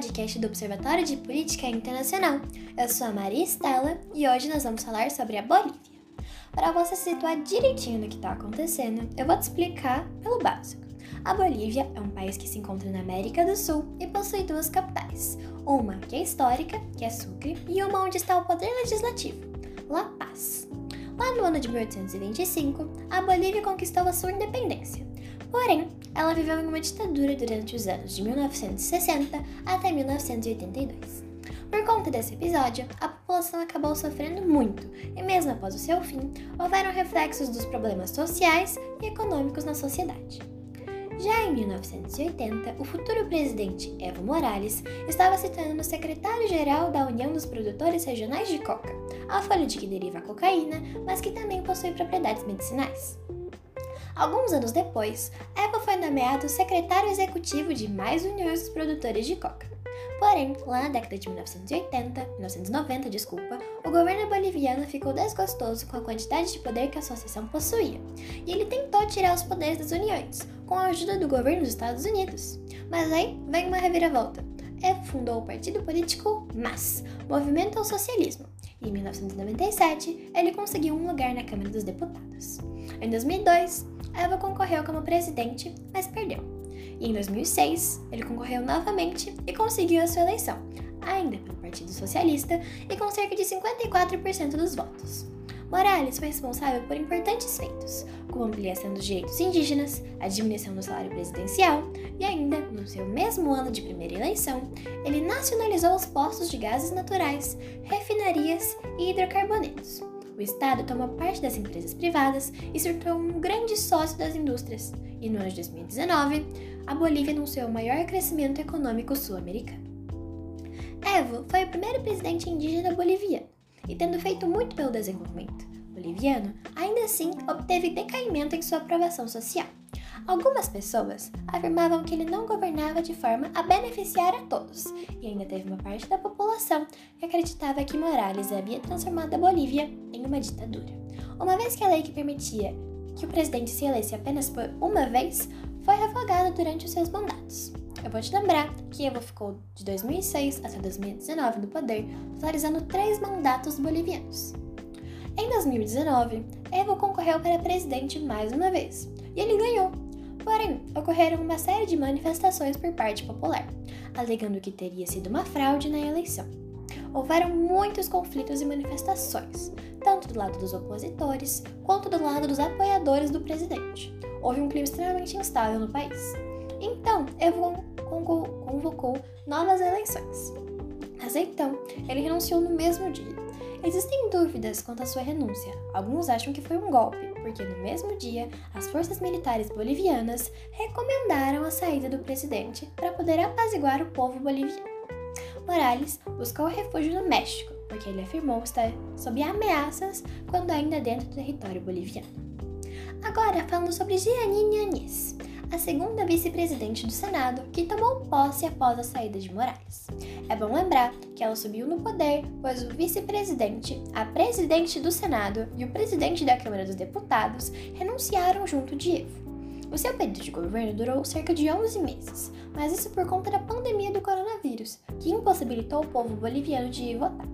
podcast do Observatório de Política Internacional. Eu sou a Maria Estela e hoje nós vamos falar sobre a Bolívia. Para você se situar direitinho no que está acontecendo, eu vou te explicar pelo básico. A Bolívia é um país que se encontra na América do Sul e possui duas capitais, uma que é histórica, que é Sucre, e uma onde está o poder legislativo, La Paz. Lá no ano de 1825, a Bolívia conquistou a sua independência. Porém, ela viveu em uma ditadura durante os anos de 1960 até 1982. Por conta desse episódio, a população acabou sofrendo muito, e mesmo após o seu fim, houveram reflexos dos problemas sociais e econômicos na sociedade. Já em 1980, o futuro presidente Evo Morales estava se tornando secretário-geral da União dos Produtores Regionais de Coca, a folha de que deriva a cocaína, mas que também possui propriedades medicinais. Alguns anos depois, Evo foi nomeado secretário executivo de mais uniões dos produtores de coca. Porém, lá na década de 1980, 1990, desculpa, o governo boliviano ficou desgostoso com a quantidade de poder que a associação possuía, e ele tentou tirar os poderes das uniões, com a ajuda do governo dos Estados Unidos. Mas aí vem uma reviravolta. Evo fundou o partido político MAS, Movimento ao Socialismo, e em 1997 ele conseguiu um lugar na Câmara dos Deputados. Em 2002, Eva concorreu como presidente, mas perdeu. E em 2006, ele concorreu novamente e conseguiu a sua eleição, ainda pelo Partido Socialista e com cerca de 54% dos votos. Morales foi responsável por importantes feitos, como a ampliação dos direitos indígenas, a diminuição do salário presidencial e ainda, no seu mesmo ano de primeira eleição, ele nacionalizou os postos de gases naturais, refinarias e hidrocarbonetos. O Estado tomou parte das empresas privadas e se tornou um grande sócio das indústrias, e no ano de 2019, a Bolívia anunciou o maior crescimento econômico sul-americano. Evo foi o primeiro presidente indígena boliviano, e tendo feito muito pelo desenvolvimento boliviano, ainda assim obteve decaimento em sua aprovação social. Algumas pessoas afirmavam que ele não governava de forma a beneficiar a todos, e ainda teve uma parte da população que acreditava que Morales havia transformado a Bolívia em uma ditadura. Uma vez que a lei que permitia que o presidente se elesse apenas por uma vez foi revogada durante os seus mandatos. Eu vou te lembrar que Evo ficou de 2006 até 2019 no poder, totalizando três mandatos bolivianos. Em 2019, Evo concorreu para presidente mais uma vez, e ele ganhou, Porém, ocorreram uma série de manifestações por parte popular, alegando que teria sido uma fraude na eleição. Houveram muitos conflitos e manifestações, tanto do lado dos opositores quanto do lado dos apoiadores do presidente. Houve um clima extremamente instável no país. Então, Evo convocou novas eleições. Mas então, ele renunciou no mesmo dia. Existem dúvidas quanto à sua renúncia. Alguns acham que foi um golpe, porque no mesmo dia as forças militares bolivianas recomendaram a saída do presidente para poder apaziguar o povo boliviano. Morales buscou refúgio no México, porque ele afirmou estar sob ameaças quando ainda dentro do território boliviano. Agora falando sobre Giannini Anis a segunda vice-presidente do Senado, que tomou posse após a saída de Morales. É bom lembrar que ela subiu no poder, pois o vice-presidente, a presidente do Senado e o presidente da Câmara dos Deputados renunciaram junto de Evo. O seu período de governo durou cerca de 11 meses, mas isso por conta da pandemia do coronavírus, que impossibilitou o povo boliviano de ir votar.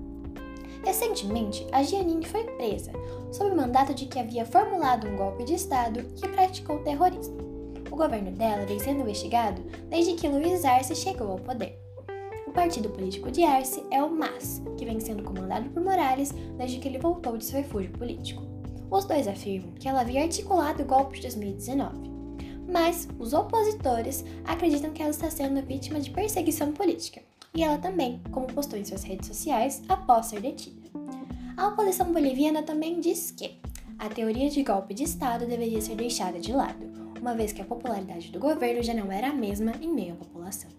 Recentemente, a Giannini foi presa, sob o mandato de que havia formulado um golpe de Estado que praticou terrorismo. O governo dela vem sendo investigado desde que Luiz Arce chegou ao poder. O partido político de Arce é o MAS, que vem sendo comandado por Morales desde que ele voltou de seu refúgio político. Os dois afirmam que ela havia articulado o golpe de 2019. Mas os opositores acreditam que ela está sendo vítima de perseguição política, e ela também, como postou em suas redes sociais após ser detida. A oposição boliviana também diz que a teoria de golpe de Estado deveria ser deixada de lado, uma vez que a popularidade do governo já não era a mesma em meio à população.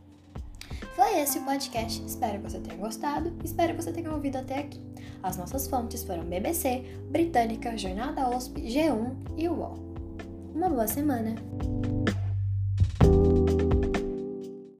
Foi esse o podcast, espero que você tenha gostado, espero que você tenha ouvido até aqui. As nossas fontes foram BBC, Britânica, Jornal da OSP, G1 e UOL. Uma boa semana!